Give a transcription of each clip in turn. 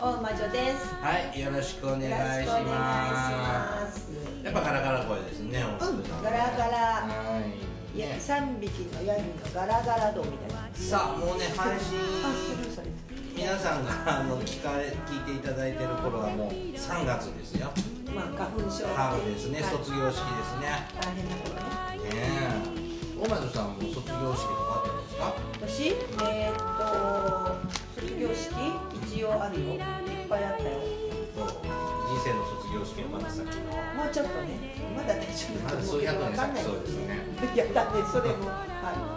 大魔女です。はいよろしくお願いしまます。すやっぱガラガラ声ですね、うんガラガラ。はい。ね三匹のヤギのガラガラ道みたいな。さあもうね配信皆さんがあの聞かれ聞いていただいてる頃はもう3月ですよ。るまあ花粉症。春ですね。はい。卒業式ですね。大変なことねねえ。大魔女さんも卒業式とかあったんですか？私？えー、っと卒業式？一応あるよ。いっぱいあったよ。人生の卒業式はまだ先の。もうちょっとねまだ大丈夫まだだと思うけど数百年先。そうですね。いやだねそれもは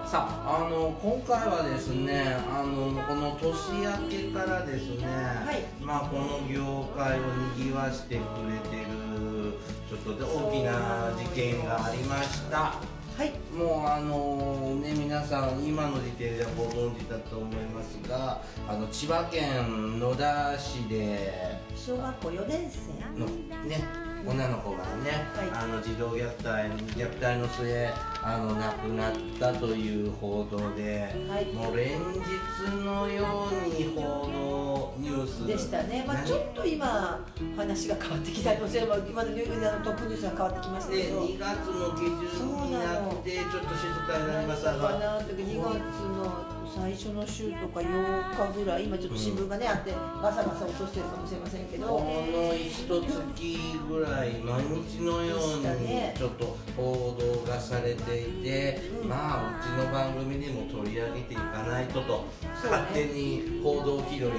さああの今回はですねあのこの年明けからですね、い。まあこの業界をにぎわしてくれてるちょっとで大きな事件がありました。いはい。もうあのね皆さん今の時点ではご存知だと思いますがあの千葉県野田市で小学校4年生。のね女の子がね、はい。あの児童虐待虐待の末あの亡くなったという報道で、はい。もう連日のように報道ニュース。でしたね、まあ、ちょっと今話が変わってきたので今のニューあのトップニュースが変わってきましたでけど。2月の下旬になってちょっと静かになりましたかがなって2月の最初の週とか8日ぐらい今ちょっと新聞がね、あってガサガサ落としてるかもしれませんけど。この一月ぐらい毎日のようにちょっと報道がされていて、うん。まあうちの番組でも取り上げていかないとと、勝手に報道気取りを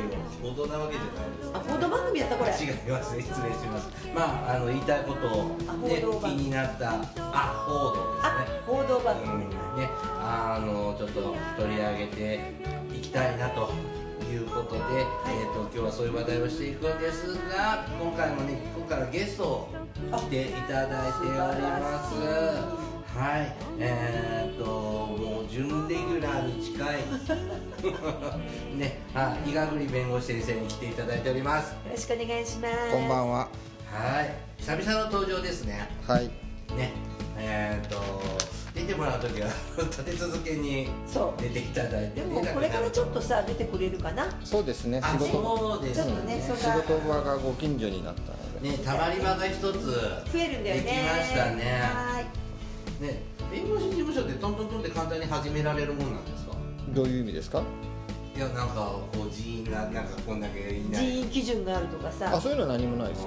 報道なわけじゃないですあ報道番組やったこれ。違います。ね失礼します。まああの言いたいことを、あね、気になったあ報道ですあね報道番うん。組、ね、あのちょっと取り上げていきたいなということで、えー、と今日はそういう話題をしていくんですが今回もね今回はゲストを来ていただいております。はい。えー、ともう準レギュラーに近い。ねあ伊賀栗弁護士先生に来ていただいております。よろしくお願いします。こんばんは。はい。久々の登場ですね。はい。ね。えー、と出てもらう時は 立て続けにそう。出ていただいてでもこれからちょっとさ出てくれるかな？そうですね。あ仕事。そうですちょっとね仕な事場がご近所になったので。ねたまり場が一つ増えるんだよね。できましたね。はい。ね弁護士事務所ってトントントンって簡単に始められるもんなんですか？どういう意味ですか？いやなんかこう人員がなんかこんだけいない。人員基準があるとかあ、さそういうのは何もないです。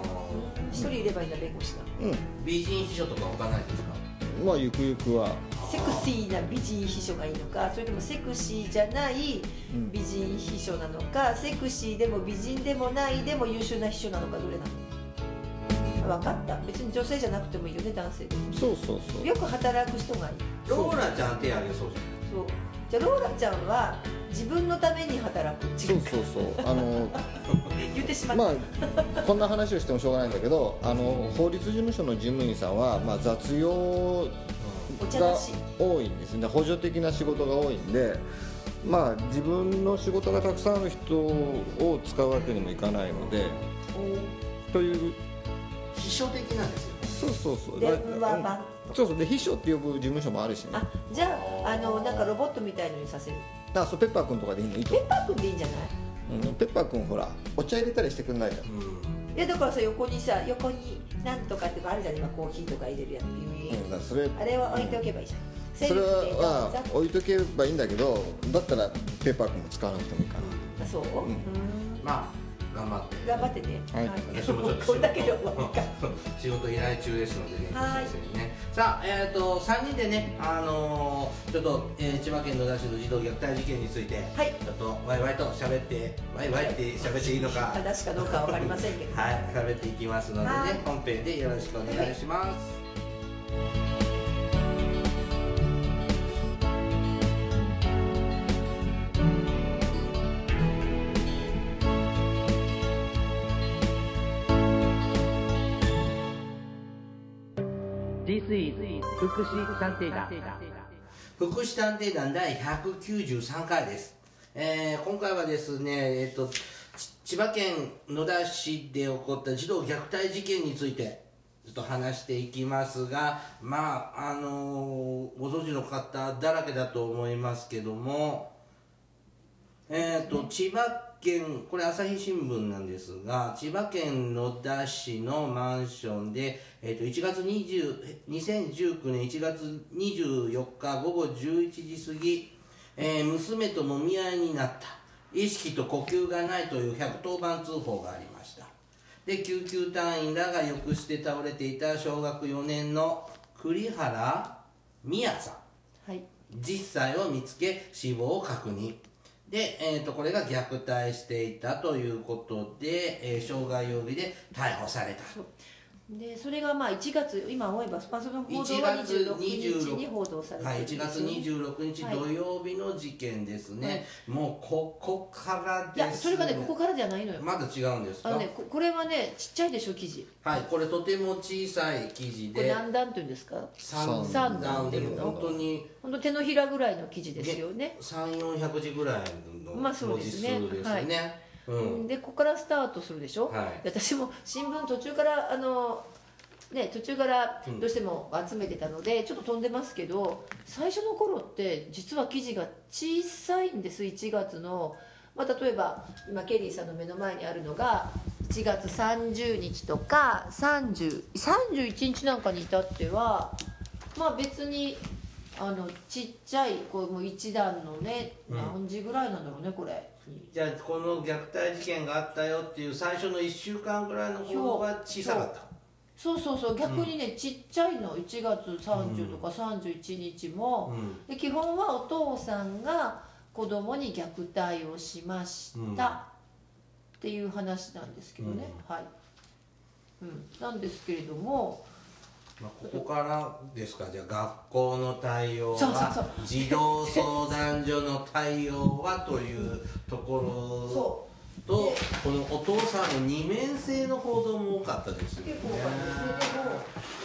一人いればいいんだ弁護士がう美人秘書とか置かないですか？ん。まあゆくゆくは。セクシーな美人秘書がいいのかそれともセクシーじゃないうん。美人秘書なのかセクシーでも美人でもないでも優秀な秘書なのかどれなの分かった。別に女性じゃなくてもいいよね男性。でもそうそうそう。よく働く人がいい。ローラちゃん手挙げそうじそう。じゃあローラちゃんは自分のために働くそうそうそう。あの 言ってしまった、まあこんな話をしてもしょうがないんだけど、あの法律事務所の事務員さんはまあ雑用が多いんですね。補助的な仕事が多いんで。まあ自分の仕事がたくさんある人を使うわけにもいかないのでという。秘書的なんですよね。そうそうそう。電話うん番そうそう。で秘書って呼ぶ事務所もあるしね。あじゃああのなんかロボットみたいのにさせる。あそうペッパーくんとかでいいの？いいとペッパーくんでいいんじゃない？うん、ペッパーくんほらお茶入れたりしてくんないじゃんうん。いやだからさ横にさ横になんとかっていうかあるじゃん今コーヒーとか入れるやつ。うん、だからそれあれは置いておけばいいじゃん。セそれは置いとけばいいんだけどだったらペッパーくんも使わなくてもいいかなあそう、ん。うん、まあ頑張って。頑張ってね。はい。私もちょっとこれだけで終わりか。仕事依頼中ですのでね、はい。先生にね。さあ、えっ、と、3人でね、あのーちょっと、えー千葉県野田市の児童虐待事件について、はい。ちょっとワイワイと喋って、ワイワイって喋っていいのか、正しかどうかは分かりませんけど。はい、喋っていきますのでね、はい。本編でよろしくお願いします。実 ABC 福祉探偵団。福祉探偵団第193回です、えー今回はですね、えっと千葉県野田市で起こった児童虐待事件についてちょっと話していきますがまああのーご存知の方だらけだと思いますけどもえっと千葉県これ朝日新聞なんですが千葉県野田市のマンションで、えっと1月20 2019年1月24日午後11時過ぎ、えー娘ともみ合いになった。意識と呼吸がないという110番通報がありました。で救急隊員らが浴室で倒れていた小学4年の栗原美也さん。はい。10歳を見つけ死亡を確認で、えー、とこれが虐待していたということで、えー傷害容疑で逮捕された。でそれがまあ1月今思えばスパソの報道1は月26日。に報道されてはい、1るんです月よね26日土曜日の事件ですね、もうここからいです。やそれがねここからじゃないのよ。まだ違うんですか？あのねここれはねちっちゃいでしょ記事。はいこれとても小さい記事これで何段っていうんですか？三三段。で段っていうの。本当に。本当手のひらぐらいの記事ですよね。3400字ぐらいのまあそう文字数ですね。ですはい。ね、うん。でここからスタートするでしょ、はい。で私も新聞途中からあのね途中からうん。どうしても集めてたので、ちょっと飛んでますけど最初の頃って実は記事が小さいんです1月の、まあ、例えば今ケリーさんの目の前にあるのが1月30日とか30 31日なんかに至ってはまあ別にあのちっちゃいこうもう一段のねうん。何時ぐらいなんだろうねこれ。じゃあこの虐待事件があったよっていう最初の1週間ぐらいの報道が小さかった。そうそうそう逆にね、ちっちゃいの1月30とか31日も、うんで基本はお父さんが子供に虐待をしました、っていう話なんですけどね、はい、うん、なんですけれどもまあ、ここからですか？じゃあ学校の対応は児童相談所の対応はというところそとこのお父さんの二面性の報道も多かったですよね。結構多かったですねでも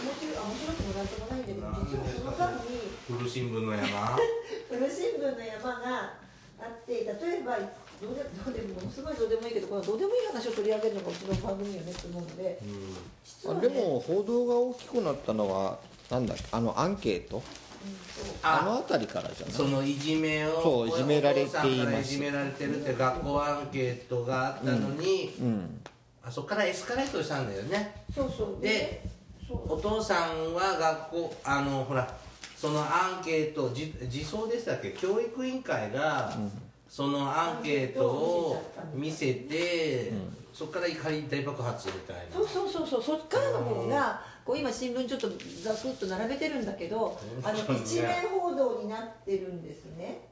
面白いあ面白くもなんともないんだけど実はその間に。古新聞の山。古新聞の山があって例えばどうでどうでもものすごいどうでもいいけどこのどうでもいい話を取り上げるのがうちの番組よねと思うのでうん。ね、あでも報道が大きくなったのはなんだっけあのアンケート？あのあ辺りからじゃない？そのいじめをそういじめられています。お父さんからいじめられてるって学校アンケートがあったのに、うん。あそこからエスカレートしたんだよね。そうそう。でそう。お父さんは学校あのほらそのアンケートじ自走でしたっけ？教育委員会が、そのアンケートを見せて、そこから怒り大爆発みたいな。そうそうそうそう。そっからの方がこう今新聞ちょっとざくっと並べてるんだけどあの一面報道になってるんですね。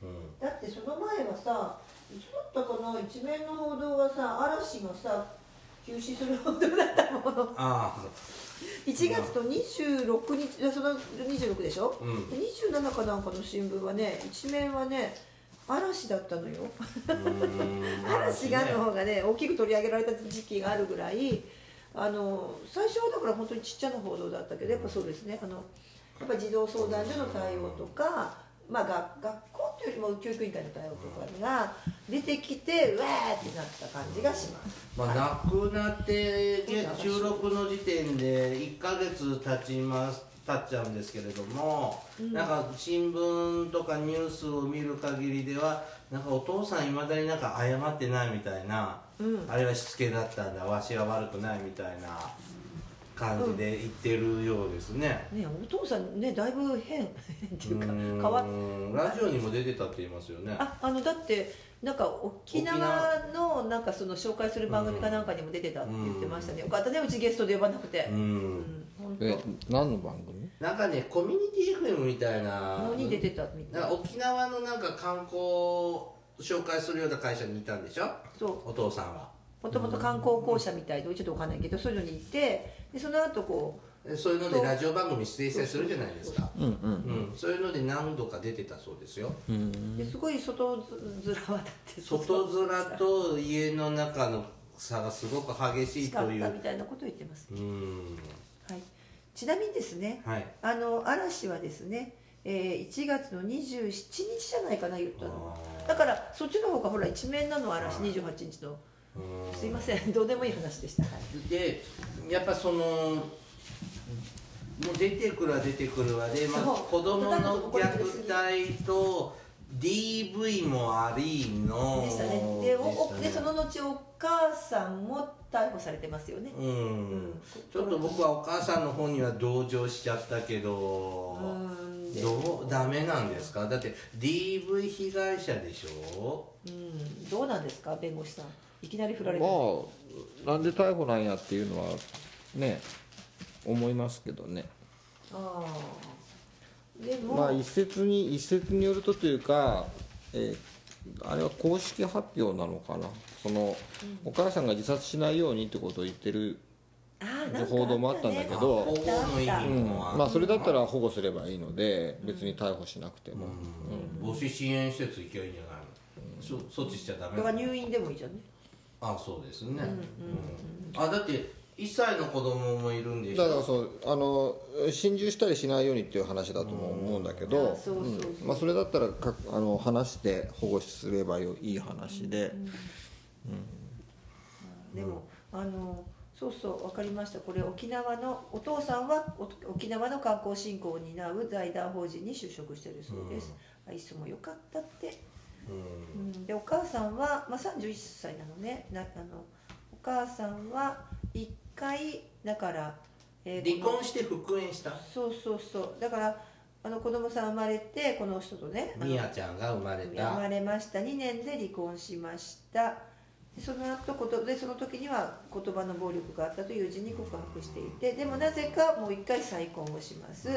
うん。だってその前はさいつだったかな一面の報道がさ嵐がさ休止する報道だったもの。あ1月と26日その26でしょ、うん。で27かなんかの新聞はね一面はね嵐だったのよ。嵐がねの方がね大きく取り上げられた時期があるぐらいあの最初はだから本当にちっちゃな報道だったけどやっぱそうですね。あのやっぱ児童相談所の対応とか、まあ、学学校っていうよりも教育委員会の対応とかが出てきてうわーってなった感じがします。まあ、亡くなってげ収録の時点で1ヶ月経ちます経っちゃうんですけれども、なんか新聞とかニュースを見る限りではなんかお父さんいまだになんか謝ってないみたいな、うん。あれはしつけだったんだわしは悪くないみたいな感じで言ってるようですね、ねお父さんねだいぶ変っていうか変わっラジオにも出てたって言いますよね。ああのだってなんか沖縄のなんかその紹介する番組かなんかにも出てたって言ってましたね、よかった。ねうちゲストで呼ばなくて。ううんん本当。え何の番組？なんかねコミュニティ FM みたいなのに出てたみたないん。か沖縄のなんか観光を紹介するような会社にいたんでしょ？そう。お父さんは。もともと観光公社みたいでちょっとわかんないけどそういうのにいてでその後こでそう。いうのでラジオ番組出演したりするじゃないですか。うんうんうん。そういうので何度か出てたそうですよ。うん。うですごい外面はだって。外面と家の中の差がすごく激しいしかっというたみたいなことを言ってますうんはいちなみにですねはいあの嵐はですね、えー1月の27日じゃないかな言ったのだからそっちの方がほら一面なの嵐28日のうんすいませんどうでもいい話でした、はい、でやっぱそのもう出てくるは出てくるわで、まあ、子供の虐待と DV もありの。でしたね。でおおでその後お母さんも逮捕されてますよね。うん、うんちょっと僕はお母さんの方には同情しちゃったけど。うん。でどうダメなんですか？だって DV 被害者でしょ？うん。どうなんですか？弁護士さん。いきなり振られて、まあなんで逮捕なんやっていうのはね思いますけどね。ああでも、まあ一説に一説によるとというか、えーあれは公式発表なのかな。その、お母さんが自殺しないようにってことを言ってるあーなんか報道もあったんだけどまあそれだったら保護すればいいので別に逮捕しなくても、うん。母子支援施設行けばいいんじゃないの？そ措置しちゃダメだから入院でもいいじゃんね。あそうですね、うん。あだって1歳の子供もいるんでしょ？だからそうあの心中したりしないようにっていう話だとも思うんだけどあそうそうそううん。まあ、それだったらかあの話して保護すればよいい話で、でも、あのそうそう分かりました。これ沖縄のお父さんはお沖縄の観光振興を担う財団法人に就職してるそうです、あいっそもよかったって、うん。うん、でお母さんは、まあ、31歳なのね。なあのお母さんは1回だから、えー離婚して復縁した？そうそうそう。だからあの子供さん生まれてこの人とねみやちゃんが生まれ生たまれました。2年で離婚しました。でその後ことでその時には言葉の暴力があったと友人に告白していてでもなぜかもう1回再婚をします。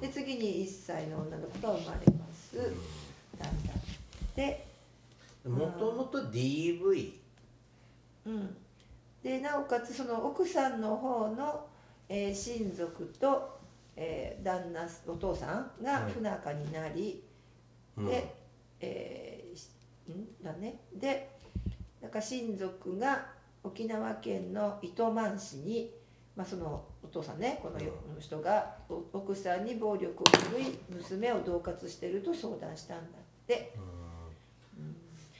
で次に1歳の女の子が生まれます。だんだん。で,、もともと DV うん、でなおかつその奥さんの方の、えー親族と、えー旦那お父さんがはい。不仲になり、うん。で、えーしん？だね。でなんか親族が沖縄県の糸満市に、まあ、そのお父さんねこのよ人がお奥さんに暴力を振るい娘を恫喝してると相談したんだって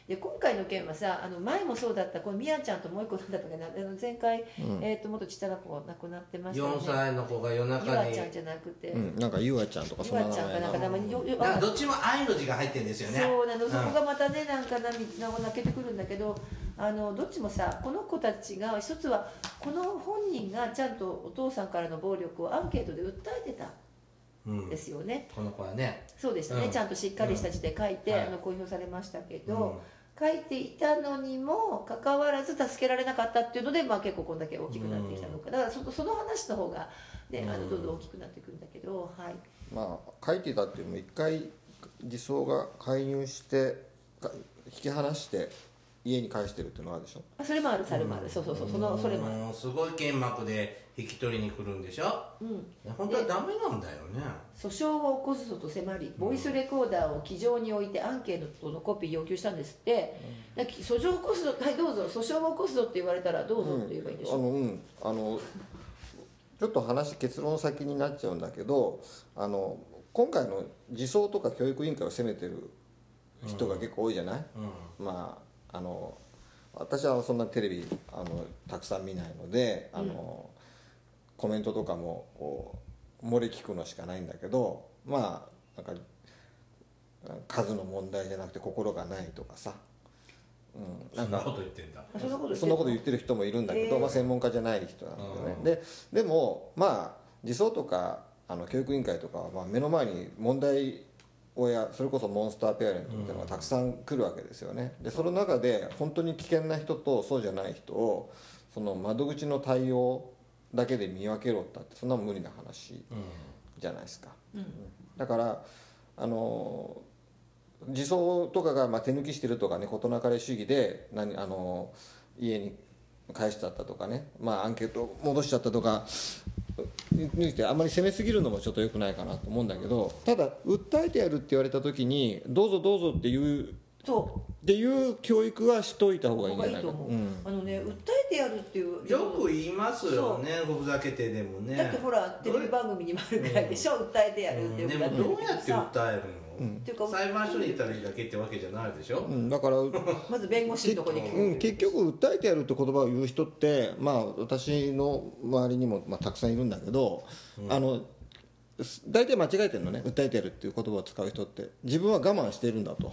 で今回の件はさあの前もそうだったこのみやちゃんともう一個なんだったっけなあの前回、うん。えー、ともっとちっちゃな子亡くなってましたよね4歳の子が夜ゆ中に。あちゃんじゃなくて、うん、なんかゆあちゃんとかそんな名ゆあちゃんか前なんか名前によよなんかどっちも愛の字が入ってるんですよね。そうなの、んそこがまたねなんか涙を泣けてくるんだけどあのどっちもさこの子たちが一つはこの本人がちゃんとお父さんからの暴力をアンケートで訴えてた。うん。んですよね、この子はね。そうでしたね、うん。ちゃんとしっかりした字で書いて、はい。あの公表されましたけうん。ど、書いていたのにもかかわらず助けられなかったっていうので、まあ、結構こんだけ大きくなってきたのか、だからそその話の方が、ね、あのどんどん大きくなってくるんだけど、はい、まあ書いてたっていうのも一回児相が介入してか引き離して家に返してるっていうのがあるでしょ？あそれもあるそれもある、そうそうそう。そのそれもすごい剣幕で引き取りに来るんでしょ？うん、本当はダメなんだよね。訴訟を起こすぞと迫りボイスレコーダーを機上に置いてアンケートのコピー要求したんですって、だから訴訟を起こすぞはいどうぞ。訴訟を起こすぞって言われたらどうぞって言えばいいんでしょ、あのうんあのちょっと話結論先になっちゃうんだけどあの今回の児相とか教育委員会を責めてる人が結構多いじゃない、うん。まああの私はそんなテレビあのたくさん見ないのであの、コメントとかもこう漏れ聞くのしかないんだけどまあなんか数の問題じゃなくて心がないとかさ、うん、なんか。そんなこと言ってんだ。あそんなことそんなこと言っってる人もいるんだけど、えー。まあ、専門家じゃない人なんだよね、うん。ででもまあ児相とかあの教育委員会とかは、まあ、目の前に問題親それこそモンスターペアレントっていうのがたくさん来るわけですよね。でその中で本当に危険な人とそうじゃない人をその窓口の対応だけで見分けろったってそんな無理な話うん。じゃないですか。うん。だからあの児相とかがまあ手抜きしてるとかね事なかれ主義で何あの家に返しちゃったとかね、まあ、アンケート戻しちゃったとかにてあんまり攻めすぎるのもちょっと良くないかなと思うんだけどただ訴えてやるって言われた時にどうぞどうぞっていうっていう教育はしといた方がいいんじゃないかあのね訴えてやるっていうよく言いますよねふざけてでもね。だってほらテレビ番組にもあるぐらいでしょ、訴えてやるってうん。でもどうやってさ訴えるの、っていうか裁判所に行ったらいいだけってわけじゃないでしょ、うん、だからまず弁護士のとこに聞く、うん、結局訴えてやるって言葉を言う人って、まあ、私の周りにも、まあ、たくさんいるんだけど、あのす大体間違えてるのね。訴えてやるっていう言葉を使う人って。自分は我慢してるんだと、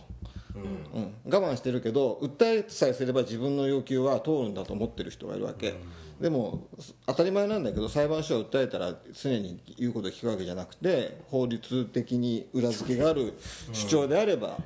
うん。我慢してるけど訴えさえすれば自分の要求は通るんだと思ってる人がいるわけ、でも当たり前なんだけど裁判所は訴えたら常に言うことを聞くわけじゃなくて法律的に裏付けがある主張であれば、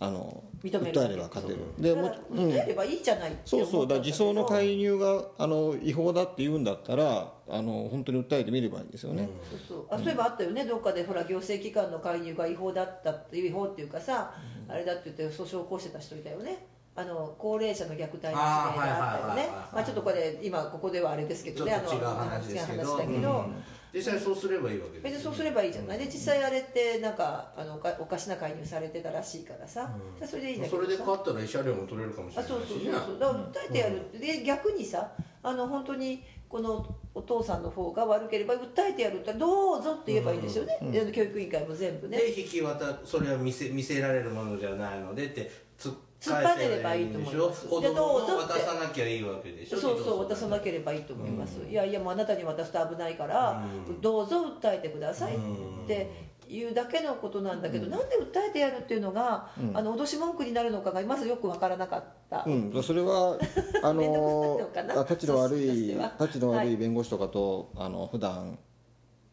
あの訴えれば勝てる。でも訴えればいいじゃないってそうそう。だから自走の会介入があの違法だって言うんだったらあの本当に訴えてみればいいんですよね、そうそう。あそういえばあったよね。どっかでほら行政機関の介入が違法だったっていう違法っていうかさ、あれだって言って訴訟を起こしてた人いたよね。あの高齢者の虐待の事例があったよね。はいまあちょっとこれ今ここではあれですけどね。あの話ですけど。違う話だけど、実際そうすればいいわけ別にですそうすればいいじゃない。で実際あれってなんかあのおかおかしな介入されてたらしいからさ、じゃあそれでいいんだけどさ。それで勝ったら慰謝料も取れるかもしれないしあそうそうねそうそう。だから訴えてやるで逆にさあの本当にこのお父さんの方が悪ければ訴えてやるってどうぞって言えばいいんですよね、で教育委員会も全部。ねで引き渡それは見せ見せられるものじゃないのでって突っ突っ張ねればいいと思います。子供でどうぞもって。渡さなきゃいいわけでしょ。そうそう渡さなければいいと思います、いやいやもうあなたに渡すと危ないから、どうぞ訴えてくださいっていうだけのことなんだけど、なんで訴えてやるっていうのが、あの脅し文句になるのかがまずよく分からなかった、うん、それは あ面倒のくさいのかなあたちの悪いたちの悪はい。い弁護士とかと、あの普段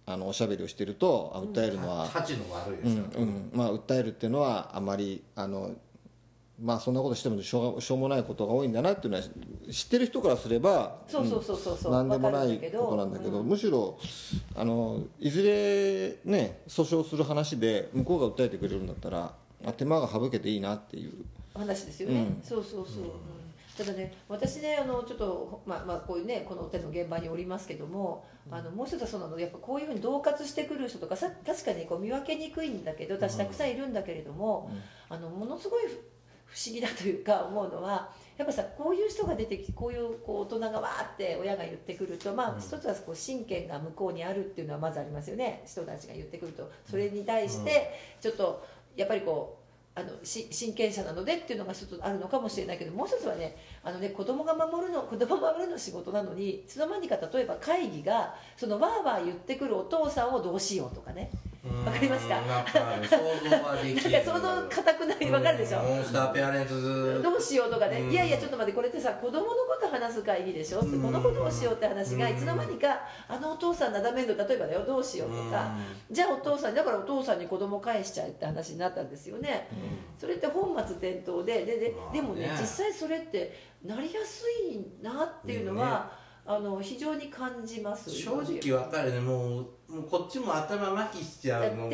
あのおしゃべりをしてるとあ訴えるのは、価値の悪いですよ、うん。うん。まあ、訴えるっていうのはあまりあの、まあ、そんなことしてもしょうがしょうもないことが多いんだなっていうのは知ってる人からすればそうそうそうそうそう何でもないわかるんだけどことなんだけどむしろあのいずれね訴訟する話で向こうが訴えてくれるんだったらあ手間が省けていいなっていう。話ですよね、うん。そうそうそう、うん。ただね私ねあのちょっとまあまあこういうねこの手の現場におりますけども、あのもう一つはそうなのやっぱこういうふうに恫喝してくる人とかさ確かにこう見分けにくいんだけど私たくさんいるんだけれども、あのものすごい不不思議だというか思うのはやっぱさこういう人が出てきてこういうこう大人がわーって親が言ってくるとまあ一つはこう親権が向こうにあるっていうのはまずありますよね。人たちが言ってくると。それに対してちょっとやっぱりこうあのし親権者なのでっていうのが一つあるのかもしれないけどもう一つはねあのね子供が守るの子供を守るの仕事なのにいつの間にか例えば会議がそのわーわー言ってくるお父さんをどうしようとかねわかりますかうんわかる想像はできる。なんか想像固くないわかるでしょ？モンスターペアレンツズ。どうしようとかね、うん。いやいやちょっと待ってこれってさ子供のこと話す会議でしょ、うん。この子どうしようって話がうん。いつの間にかあのお父さんなだめんの例えばだよ。どうしようとか、じゃあお父さんだからお父さんに子供返しちゃえって話になったんですよね、それって本末転倒で。ででまあでもねね実際それってなりやすいなっていうのは、あの非常に感じます。正直わかるね。もうもうこっちも頭麻痺しちゃうの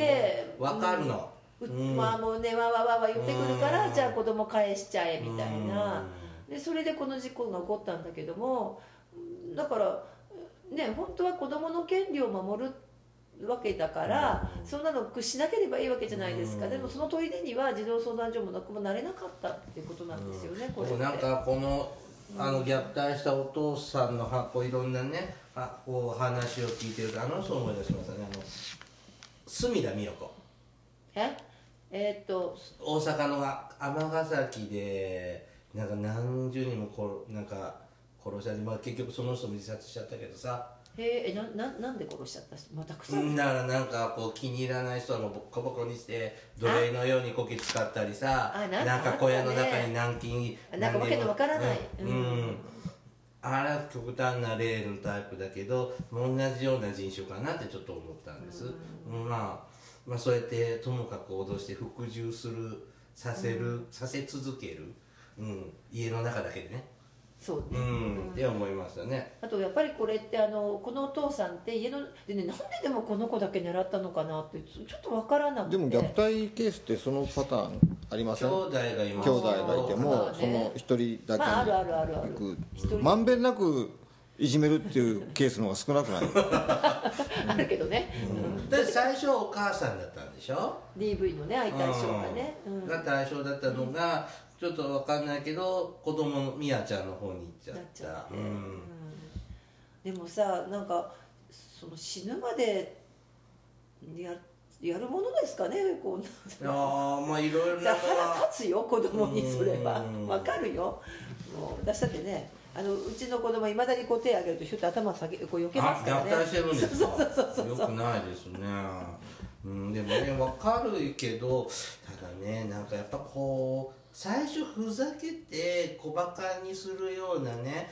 わかるの、ううん。まあもうねわわわわ言ってくるから、うん。じゃあ子供返しちゃえみたいな。うん。でそれでこの事故が起こったんだけどもだからね本当は子どもの権利を守るわけだから、そんなのしなければいいわけじゃないですか、うん。でもその砦には児童相談所もなくもなれなかったっていうことなんですよね、これなんかこのあの虐待したお父さんのはこういろんなねあこう話を聞いてるとあの人を思い出しましたね。あの隅田美代子。え？えーっと大阪の尼崎でなんか何十人もこなんか殺しちゃって、まあ、結局その人も自殺しちゃったけどさへええなななんで殺しちゃった？人まあたくさん、だからなんかこう気に入らない人はもうボッコボコにして奴隷のようにこき使ったりさあなんかなんか小屋の中に軟禁あなんかわけのわからない。うん、うん。うん。あれは極端な例のタイプだけど同じような人種かなってちょっと思ったんです、うん。まあまあそうやってともかく脅して服従するさせる、させ続ける、うん、家の中だけでねそうね、うん、って思いましたね。あとやっぱりこれってあのこのお父さんって家のでねなんででもこの子だけ狙ったのかなってちょっとわからなくて。でも虐待ケースってそのパターンありません？兄弟がいます。兄弟がいてまあね。もその一人だけまああるあるあるある。まんべんなくいじめるっていうケースの方が少なくない？あるけどね、で最初お母さんだったんでしょ？DV のね相対象がね、うん。が対象だったのが、ちょっと分かんないけど子供のみやちゃんの方に行っちゃった。うん。うん。でもさなんかその死ぬまでややるものですかねこんないやーまあいろいろ腹 立つよ子供にそれは。うん。わかるよ。もう私だってねあのうちの子供いまだにこう手上げるとひょっと頭下げこう避けますからね。あ虐待してるんですか？そうそうそうよくないですね。うんでもね分かるけどただねなんかやっぱこう最初ふざけて小バカにするようなね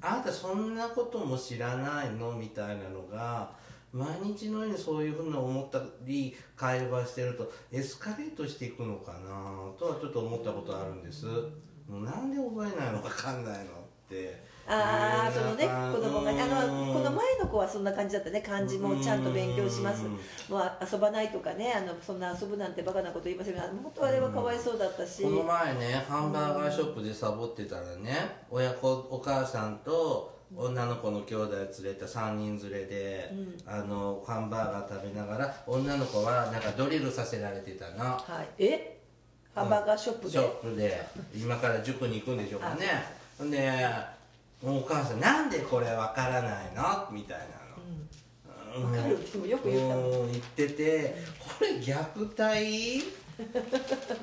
あなたそんなことも知らないの？みたいなのが毎日のようにそういうふうに思ったり会話してるとエスカレートしていくのかな？とはちょっと思ったことあるんです。もうなんで覚えないのか分かんないのって。ああそのね子供がねあうん。のこの前の子はそんな感じだったね。漢字もちゃんと勉強します。うん。もうあ遊ばないとかねあのそんな遊ぶなんてバカなこと言いません。が本当あれはかわいそうだったし。この前ねハンバーガーショップでサボってたらね親子お母さんと女の子の兄弟連れた3人連れで、あのハンバーガー食べながら女の子はなんかドリルさせられてたの。はい。え？ハンバーガーショップで、ショップで。今から塾に行くんでしょうかねほんでもうお母さん「なんでこれわからないの?」みたいなの、わかる。でもよく言ったもん。うん言っててこれ虐待？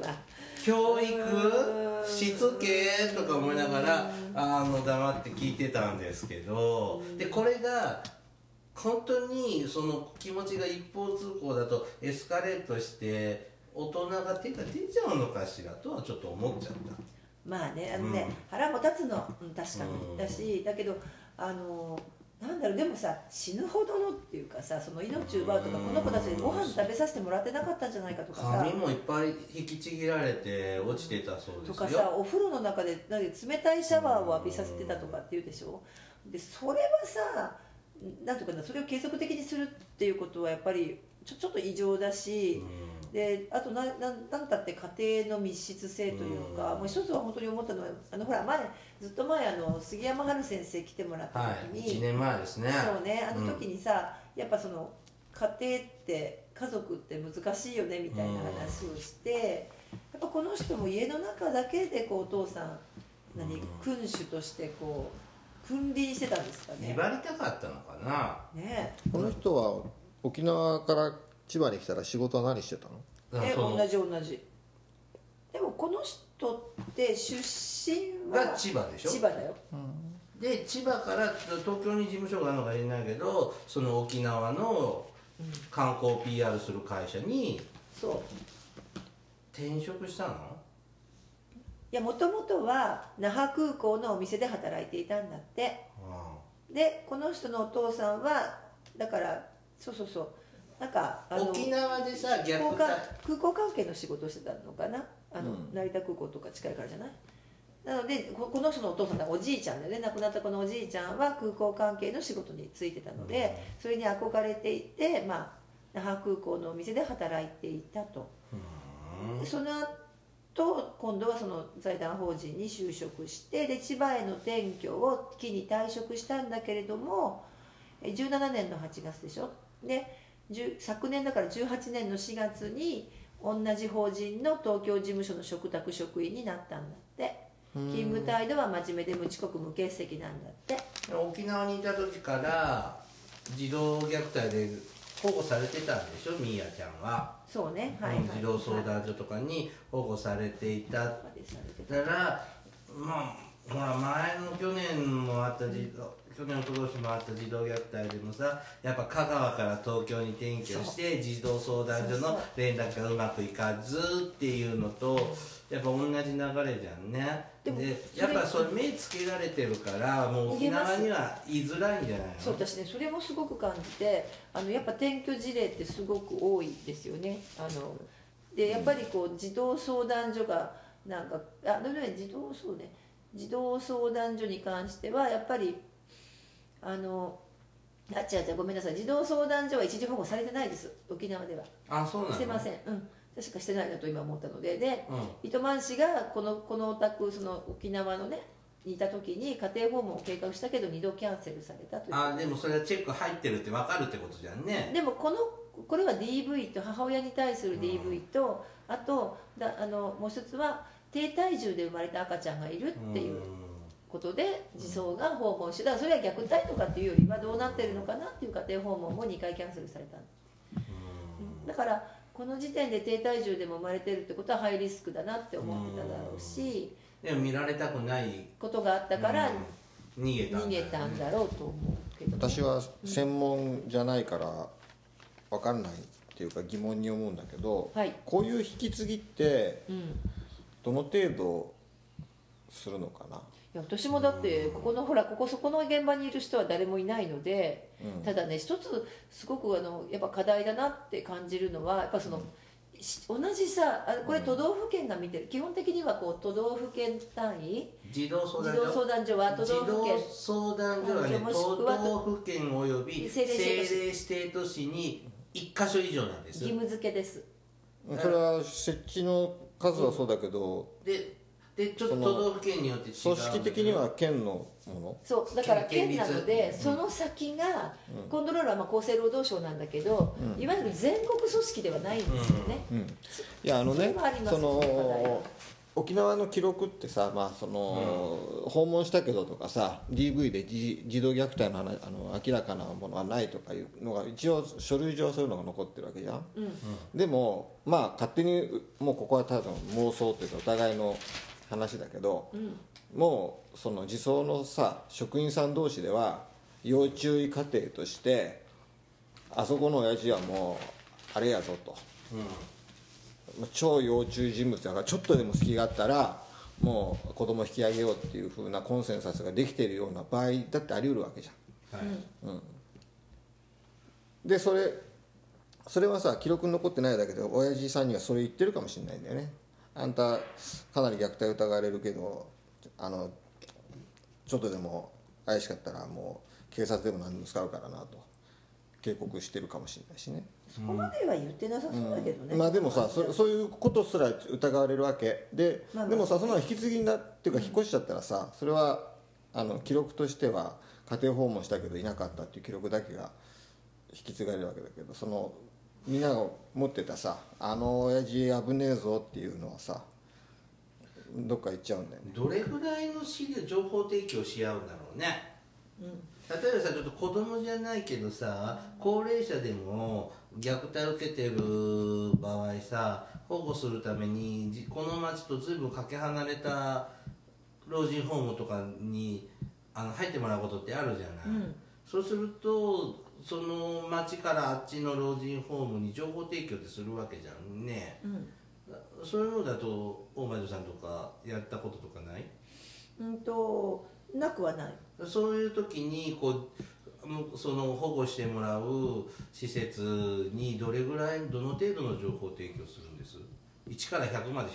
ま あ教育しつけ？とか思いながらあの黙って聞いてたんですけどでこれが本当にその気持ちが一方通行だとエスカレートして大人が手が出ちゃうのかしらとはちょっと思っちゃったまあねあのね、うん。腹も立つの、うん、確かに、うん。だしだけどあのなんだろうでもさ死ぬほどのっていうかさその命を奪うとか、うん。この子たちにご飯食べさせてもらってなかったんじゃないかとかさ。髪もいっぱい引きちぎられて落ちてたそうですよ。とかさお風呂の中でなんで冷たいシャワーを浴びさせてたとかっていうでしょ。でそれはさなんとかなそれを継続的にするっていうことはやっぱりちょちょっと異常だし、であとなななんたって家庭の密室性というか、うん。もう一つは本当に思ったのはあのほら前ずっと前あの杉山春先生来てもらったはい時に、1年前ですね。そうねあの時にさ、やっぱその家庭って家族って難しいよねみたいな話をして、やっぱこの人も家の中だけでこうお父さん何うん。君主としてこう君臨してたんですかね。粘りたかったのかな。ね。この人は沖縄から千葉に来たら仕事は何してたの？えその。同じ同じ。でもこの人って出身はが千葉でしょ？千葉だよ。で千葉から東京に事務所があるのか知らないけどその沖縄の観光 PR する会社にそう。転職したの？いやもともとは那覇空港のお店で働いていたんだって。でこの人のお父さんはだからそうそうそうなんかあの沖縄でさ空港空港関係の仕事をしてたのかな？あの、うん。成田空港とか近いからじゃない？なのでここの人のお父さんはおじいちゃんでね。亡くなったこのおじいちゃんは空港関係の仕事に就いてたので、それに憧れていて、まあ、那覇空港のお店で働いていたと、でその後今度はその財団法人に就職してで千葉への転居を機に退職したんだけれどもえ17年の8月でしょ？で10昨年だから18年の4月に同じ法人の東京事務所の嘱託職員になったんだって。勤務態度は真面目で無遅刻無欠席なんだって。沖縄にいた時から児童虐待で保護されてたんでしょ？ミーヤちゃんは、そうね。はいはい。児童相談所とかに保護されていた。だからまあほら前の去年もあった児童去年おととしもあった児童虐待でもさやっぱ香川から東京に転居して児童相談所の連絡がうまくいかずっていうのとやっぱ同じ流れじゃんね。でやっぱそれ目つけられてるからもう沖縄には居づらいんじゃないの？そう私ねそれもすごく感じてあのやっぱ転居事例ってすごく多いですよね。あのでやっぱりこう児童相談所がなんかあでもね児童そうね。児童相談所に関してはやっぱりあのあ違う違うごめんなさい。児童相談所は一時保護されてないです。沖縄では。あそうなの？してません。うん。確かしてないなと今思ったので。でうん。糸満市がこのこのお宅その沖縄のねにいた時に家庭訪問を計画したけど2度キャンセルされたという。あでもそれはチェック入ってるって分かるってことじゃんね。でもこのこれは DV と母親に対する DV と、あとだあのもう一つは低体重で生まれた赤ちゃんがいるっていうことで児相が訪問してだからそれは虐待とかっていうよりはどうなってるのかなっていう家庭訪問も2回キャンセルされただからこの時点で低体重でも生まれてるってことはハイリスクだなって思ってただろうしでも見られたくない。ことがあったからうん。逃げたんだ。逃げたんだろうと思うけどね、私は専門じゃないから分かんないっていうか疑問に思うんだけど、はい。こういう引き継ぎってうん。どの程度するのかな。いや私もだってここのほらここそこの現場にいる人は誰もいないので、うん。ただね一つすごくあのやっぱ課題だなって感じるのはやっぱその、し同じさあこれ都道府県が見てる。基本的にはこう都道府県単位？児童相児談所？童相談所は都児道府県。童相談所はね都道府県および政政令指定都市。令指定都市に1箇所以上なんです。義務付けです。それは設置の数はそうだけどででちょっとその都道府県によって違う組織的には県のもの？そうだから県県なのでその先が、コントロールはまあ厚生労働省なんだけど、いわゆる全国組織ではないんですよね、うん。いやあのねそその沖縄の記録ってさ、まあその訪問したけどとかさ DV で児児童虐待の話あの明らかなものはないとかいうのが一応書類上そういうのが残ってるわけじゃん、でもまあ勝手にもうここはただの妄想というかお互いの話だけど、もうその児相のさ職員さん同士では要注意過程としてあそこの親父はもうあれやぞと。超要注意人物だからちょっとでも隙があったらもう子供引き上げようっていうふうなコンセンサスができているような場合だってあり得るわけじゃん。はい。でそれそれはさ記録に残ってないだけで親父さんにはそれ言ってるかもしれないんだよねあんたかなり虐待疑われるけどあのちょっとでも怪しかったらもう警察でも何でも使うからなと警告してるかもしれないしね。そこまでは言ってなさそうだけどね、まあでもさそそういうことすら疑われるわけ。で、まあまあ。でもさその引き継ぎになっていうか引っ越しちゃったらさそれはあの記録としては家庭訪問したけどいなかったっていう記録だけが引き継がれるわけだけどそのみんなが持ってたさあの親父危ねえぞっていうのはさどっか行っちゃうんだよね。どれぐらいの資料情報提供し合うんだろうね。例えばさちょっと子供じゃないけどさ高齢者でも虐待を受けてる場合さ保護するためにじこの町とずいぶんかけ離れた老人ホームとかにあの入ってもらうことってあるじゃない、うん。そうするとその町からあっちの老人ホームに情報提供ってするわけじゃんね、うん。そういうのだと大前戸さんとかやったこととかない？うんとなくはない。そういう時にこうその保護してもらう施設にどれぐらいどの程度の情報提供するんです？1から100まで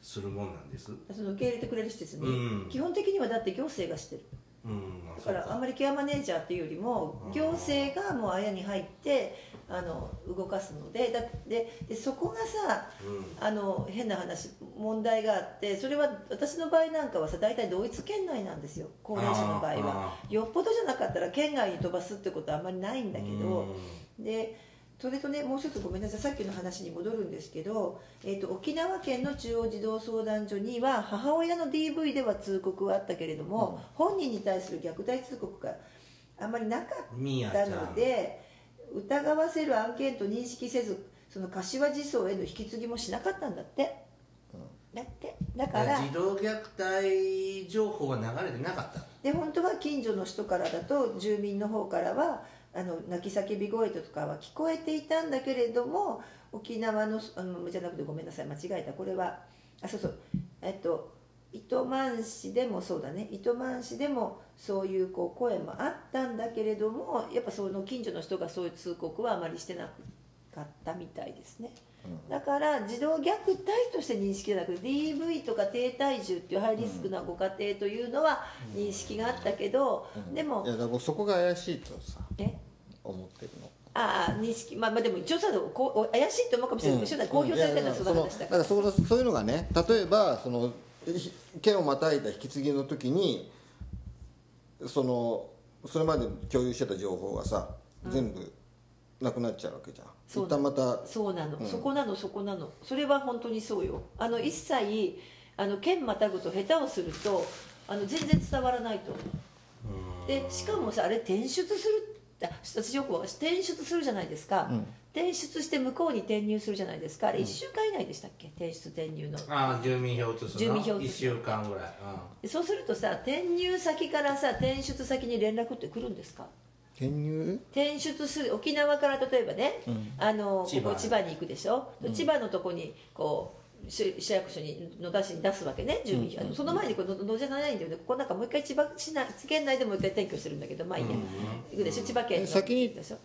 するもんなんです？その受け入れてくれる施設に、うん。基本的にはだって行政がしてるだからあんまりケアマネージャーっていうよりもうん。行政がもうあやに入ってあの動かすのでだででそこがさうん。あの変な話問題があってそれは私の場合なんかはさ大体同一県内なんですよ。高齢者の場合は。よっぽどじゃなかったら県外に飛ばすってことはあんまりないんだけどでそれとねもう一つごめんなさい。さっきの話に戻るんですけど、えー、と沖縄県の中央児童相談所には母親の DV では通告はあったけれども、本人に対する虐待通告があんまりなかったので疑わせる案件と認識せずその柏児相への引き継ぎもしなかったんだって、だって。だから児童虐待情報は流れてなかった。で本当は近所の人からだと住民の方からはあの泣き叫び声とかは聞こえていたんだけれども沖縄のあのじゃなくてごめんなさい間違えた。これはあそうそう。えっと糸満市でもそうだね。糸満市でもそういうこう声もあったんだけれどもやっぱその近所の人がそういう通告はあまりしてなかったみたいですね、だから児童虐待として認識じゃなくて DV とか低体重っていうハイリスクなご家庭というのは認識があったけど、でもいやだから僕そこが怪しいとさえ？思ってるの。ああ認識まあまあでも一応さこう怪しいと思うかもしれない。けど、公表されてるのはその話だから。だからそのそういうのがね例えばそのひ県をまたいだ引き継ぎの時にそのそれまで共有してた情報がさ、全部なくなっちゃうわけじゃん。そう一旦また。そうなの、うん。そこなのそこなの。それは本当にそうよ。あの一切あの県またぐと下手をするとあの全然伝わらないと。思うでしかもさあれ転出するあ私よくわか転出するじゃないですか、うん。転出して向こうに転入するじゃないですか。あれ1週間以内でしたっけ？転出転入の。ああ住民票移すの？住民票移1す週間ぐらい、でそうするとさ転入先からさ転出先に連絡って来るんですか？転入？転出する沖縄から例えばね、うん。あのここ千葉に行くでしょ、千葉のとこにこう市市役所にの出しに出すわけね住民票、あのその前にこれののじゃないんだよね。ここなんかもう一回千葉市内県内でもう一回転居してるんだけどまあいいや、行くでしょ？千葉県の。え先にでしょ？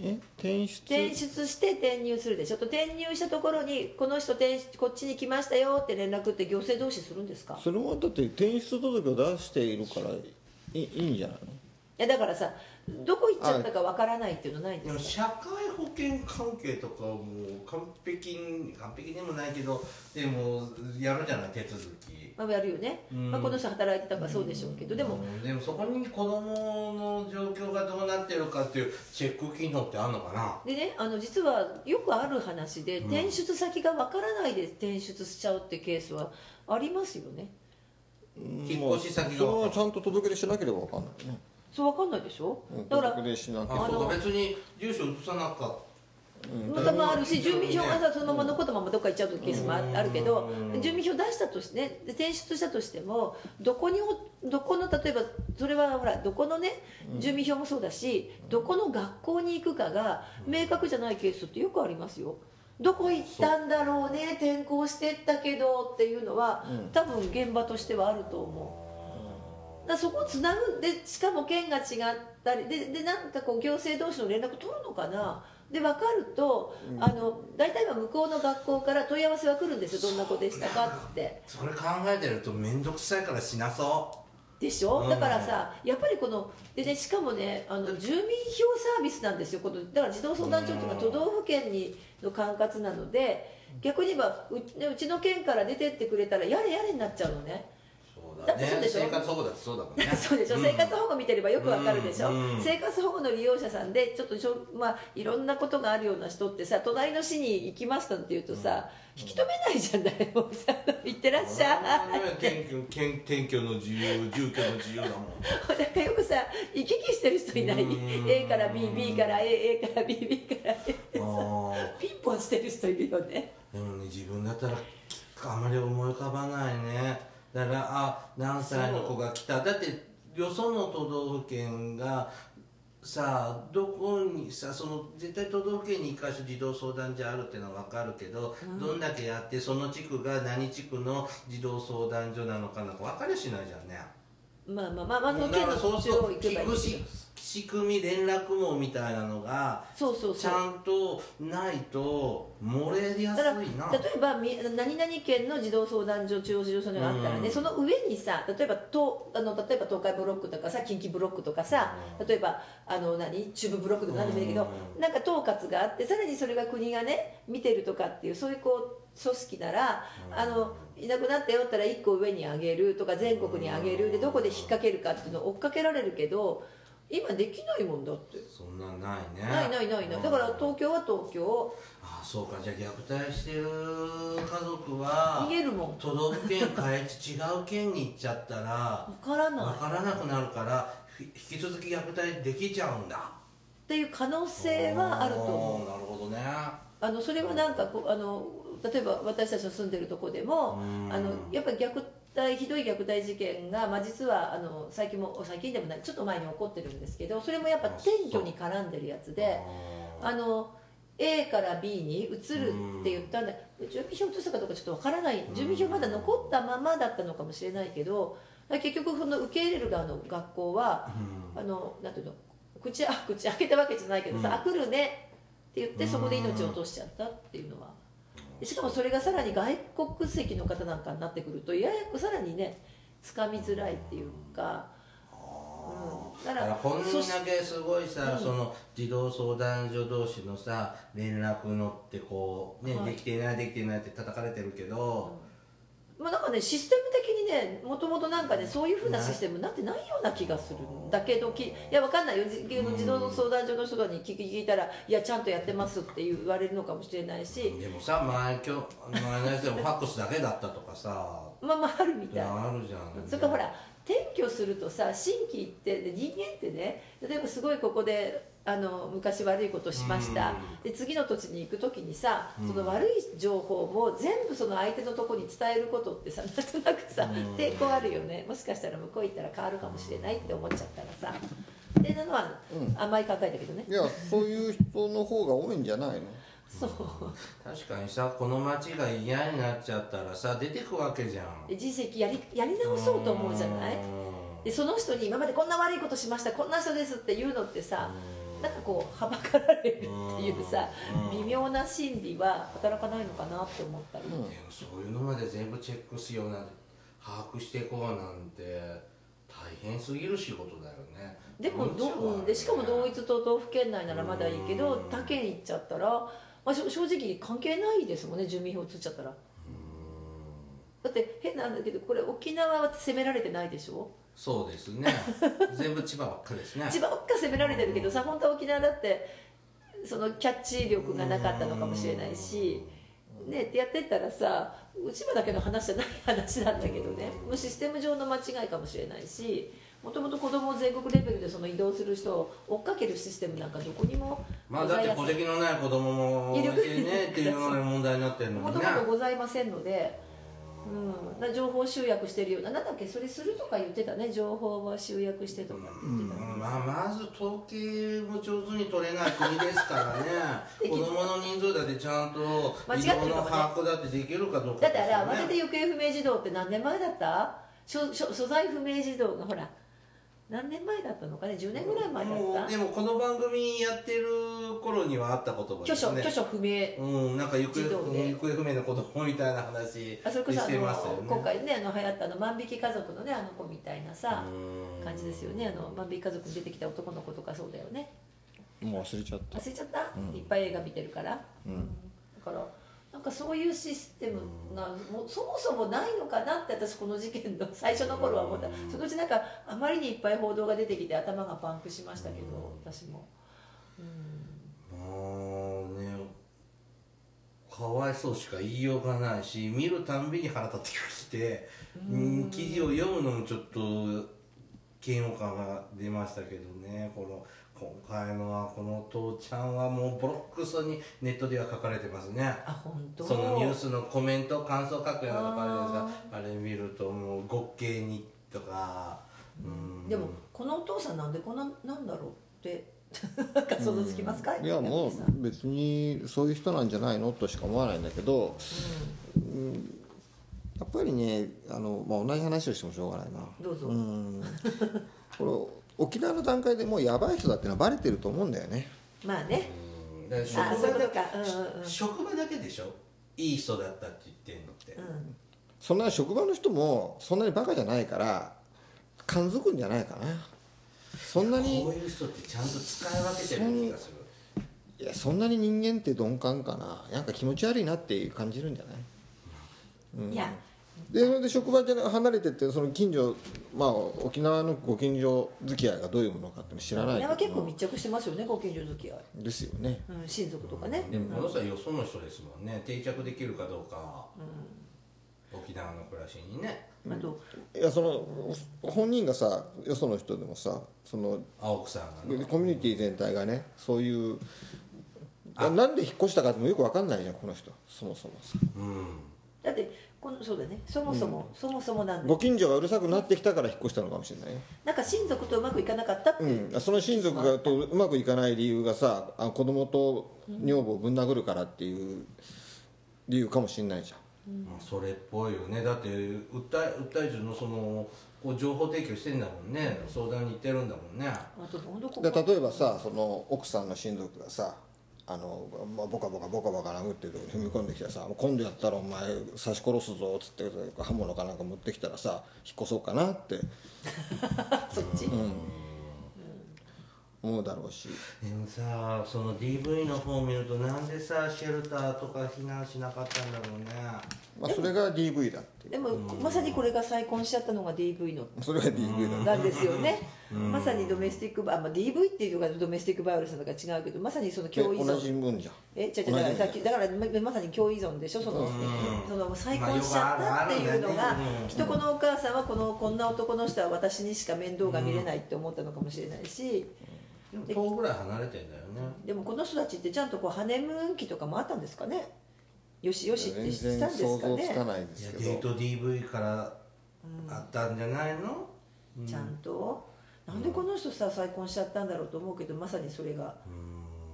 え転出？転出して転入するでしょ？と転入したところにこの人転こっちに来ましたよって連絡って行政同士するんですか？それはだって転出届を出しているからいいいいんじゃないの？いやだからさどこ行っちゃったかわからないっていうのないんですか？社会保険関係とかはもう完璧に完璧でもないけどでもやるじゃない手続き。まあ、やるよね、うん。まあ、この人働いてたからそうでしょうけど。でもうん。でもそこに子供の状況がどうなってるかっていうチェック機能ってあるのかな？でねあの実はよくある話で、転出先がわからないで転出しちゃうってケースはありますよね。引っ越し先がそれはちゃんと届け出しなければ分かんないねそうわかんないでしょ？うんだから別に住所移さなかっまたまああるし住民票がさそのまま残ったままどっか行っちゃうケースもああるけどうん住民票出したとしてねで転出したとしてもどこにおどこの例えばそれはほらどこのね住民票もそうだしどこの学校に行くかが明確じゃないケースってよくありますよ。どこ行ったんだろうね転校してったけどっていうのはうん。多分現場としてはあると思うだそこをつなぐでしかも県が違ったりででなんかこう行政同士の連絡取るのかな？で分かると、あの大体は向こうの学校から問い合わせは来るんですよどんな子でしたかって。それ考えてると面倒くさいからしなそでしょ、うん。だからさやっぱりこので、ね、しかもねあの住民票サービスなんですよこのだから児童相談所っていうのは都道府県にの管轄なので逆に言えばう,、ちの県から出てってくれたらやれやれになっちゃうのね。うそうだってそうでしょ？生活保護だってそうだもんね。そうでしょ、ん。生活保護見てればよくわかるでしょ、うんうん生活保護の利用者さんでちょっとしょ、まあ、いろんなことがあるような人ってさ隣の市に行きましたって言うとさ、引き止めないじゃん誰もさ行ってらっしゃい。転居転転居の自由住居の自由だもん。なんかよくさ行き来してる人いない？うん。A から BB から AA から BB から A ってピンポンしてる人いるよね。ーでもね自分だったらあまり思い浮かばないねだからあ何歳の子が来た。だってよその都道府県がさあどこにさその絶対都道府県に1か所児童相談所あるっていうのは分かるけど、どんだけやってその地区が何地区の児童相談所なのかなんか分かりゃしないじゃんねまあまあまあまあだか県のらそう中すると央行けばいい聞くし仕組み連絡網みたいなのがそうそうそうちゃんとないと漏れやすいな例えば何々県の児童相談所中央児童相談所があったらね、うんその上にさ例えばとあの例えば東海ブロックとかさ近畿ブロックとかさ、うん例えばあの何中部ブロックとか何でもいいけど、うんなんか統括があってさらにそれが国がね見てるとかっていうそういうこう組織なら、うんあのいなくなったよったら1個上に上げるとか全国に上げる。でどこで引っ掛けるかっていうのを追っかけられるけど今できないもんだって。そんなんないね。ないないないない。だから東京は東京。あそうか。じゃあ虐待してる家族は逃げるもん。都道府県変えて違う県に行っちゃったら分からない。分からなくなるからひ引き続き虐待できちゃうんだ。っていう可能性はあると思う。なるほどね。あのそれはなんかこうあの例えば私たちの住んでるとこでもうん。あのやっぱり虐待ひどい虐待事件が、まあ、実はあの最近も最近でもないちょっと前に起こってるんですけどそれもやっぱ転居に絡んでるやつでああの A から B に移るって言ったんだ住民票移したかどうかちょっとわからない住民票まだ残ったままだったのかもしれないけど結局その受け入れる側の学校はあのなんていうの口あ口開けたわけじゃないけどさ、うん。あ来るねって言ってそこで命を落としちゃったっていうのはでしかもそれがさらに外国籍の方なんかになってくるとややさらにねつかみづらいっていうか、うん、だかららこんだけすごいさ、うん。その児童相談所同士のさ連絡のってこうね、はい。できてないできてないって叩かれてるけど、まあ、なんかねシステム的にねもともとなんかねそういうふうなシステムになってないような気がするんだけどきいやわかんないよ。じ児童相談所の人に聞き聞いたらいやちゃんとやってますって言われるのかもしれないし。でもさ前今日前のやつでもファックスだけだったとかさ。まあまああるみたい。あるじゃん。それからほら転居するとさ心機ってで人間ってね例えばすごいここであの昔悪いことしました。で次の土地に行く時にさその悪い情報も全部その相手のとこに伝えることってさ なんとなくさ抵抗あるよね。もしかしたら向こう行ったら変わるかもしれないって思っちゃったらさ。っていうのは甘い考えだけどね。いやそういう人の方が多いんじゃないの？そう。確かにさこの街が嫌になっちゃったらさ出てくわけじゃん。で人生やりやり直そうと思うじゃない？でその人に今までこんな悪いことしましたこんな人ですって言うのってさなんかこうはばかられるっていうさ微妙な心理は働かないのかなって思ったり、でもそういうのまで全部チェックしようなんて把握していこうなんて大変すぎる仕事だよね。でもどう、うん、でしかも同一都道府県内ならまだいいけど他県行っちゃったら、まあ、正直関係ないですもんね住民票移っちゃったら。だって変なんだけどこれ沖縄は攻められてないでしょ？そうですね。全部千葉ばっかりですね。千葉ばっか攻められてるけどさ本当は沖縄だってそのキャッチ力がなかったのかもしれないし、ね、ってやってったらさ千葉だけの話じゃない話なんだけどね。もうシステム上の間違いかもしれないしもともと子供を全国レベルでその移動する人を追っかけるシステムなんかどこにもまあだって戸籍のない子供もいてねっていうのが問題になってるのもともとございませんので、うん、な情報集約してるような。なんだっけ？それするとか言ってたね。情報は集約してとかって言ってた、うん。まあ、まず統計も上手に取れない国ですからね。子供の人数だってちゃんと移間違ってるかもね。動の把握だってできるかどうかだってあれ慌てて行方不明児童って何年前だった？所所所在不明児童がほら何年前だったのかね？10年ぐらい前だった？もうでもこの番組やってる頃にはあった言葉ですね。居所居所不明。うん、なんか行方行方不明の子供みたいな話あそれこそあの、ね今回ねあの流行ったあの万引き家族のねあの子みたいなさうん。感じですよね。あの万引き家族に出てきた男の子とかそうだよね。もう忘れちゃった。忘れちゃった、いっぱい映画見てるから、うん。だからなんかそういうシステムがもうそもそもないのかなって私この事件の最初の頃は思った。そのうちなんかあまりにいっぱい報道が出てきて頭がパンクしましたけど私も、うん、もうねかわいそうしか言いようがないし見るたんびに腹立ってきてうん記事を読むのもちょっと嫌悪感が出ましたけどねこの今回のはこの父ちゃんはもうボロックスにネットでは書かれてますね。あ本当？そのニュースのコメント感想書くようなとこあるじゃないですかあれ見るともう滑稽にとかうん。でもこのお父さんなんでこんななんだろうって なんか想像つきますか、いやもう別にそういう人なんじゃないのとしか思わないんだけど、うん。やっぱりねあの、まあ、同じ話をしてもしょうがないな。どうぞ。ん。これ沖縄の段階でもうやばい人だってのはバレてると思うんだよね。まあね。うん。だからあそういうこと職場だかうんうんうん。職場だけでしょ？いい人だったって言ってんのって、うん。そんな職場の人もそんなにバカじゃないから感づくんじゃないかな。そんなにこういう人ってちゃんと使い分けてる気がする。いやそんなに人間って鈍感かな。なんか気持ち悪いなって感じるんじゃない？いやでそれで職場で離れてってその近所まあ沖縄のご近所付き合いがどういうものかっていうの知らない沖縄は結構密着してますよねご近所付き合い、ですよね。うん、親族とかね、でもこの人はよその人ですもんね。定着できるかどうか、沖縄の暮らしにね。あといやその本人がさよその人でもさその青木さんがね。コミュニティ全体がねそういうなんで引っ越したかってもよく分かんないじゃんこの人そもそもさ。うん。だってこのそうだね。そもそも、そもそもなんでご近所がうるさくなってきたから引っ越したのかもしれないよなんか親族とうまくいかなかったって。いう、うん、その親族がとうまくいかない理由がさあ子供と女房をぶん殴るからっていう理由かもしれないじゃん。まあ、それっぽいよね。だって訴え訴え中のそのこう情報提供してんだもんね。相談に行ってるんだもんね。あと本当こ。で例えばさその奥さんの親族がさあの、まあ、ボカボカボカボカ殴ってる踏み込んできてさ「今度やったらお前刺し殺すぞ」っつって刃物かなんか持ってきたらさ引っ越そうかなって。そっち、思思うだろうし。でもさその DV の方を見るとなんでさシェルターとか避難しなかったんだろうね。まあそれが DV だってでもまさにこれが再婚しちゃったのが DV の。それが DV だなんですよね、まさにドメスティックバあ、まあ、DV っていうのがドメスティックバイオレンスなのか違うけどまさにそので共依同じ存分じゃん。え違う違う。だからさっきだからままさに共依存でしょその,、その再婚しちゃったっていうのが、きっとこのお母さんはこのこんな男の人は私にしか面倒が見れないって思ったのかもしれないし、でも10ぐらい離れてんだよね。でもこの人たちってちゃんとこうハネムーン期とかもあったんですかね。よしよしって全したんです然想かね。像つかないでいやすけどデート DV からあったんじゃないの、ちゃんと、なんでこの人さ再婚しちゃったんだろうと思うけどまさにそれが、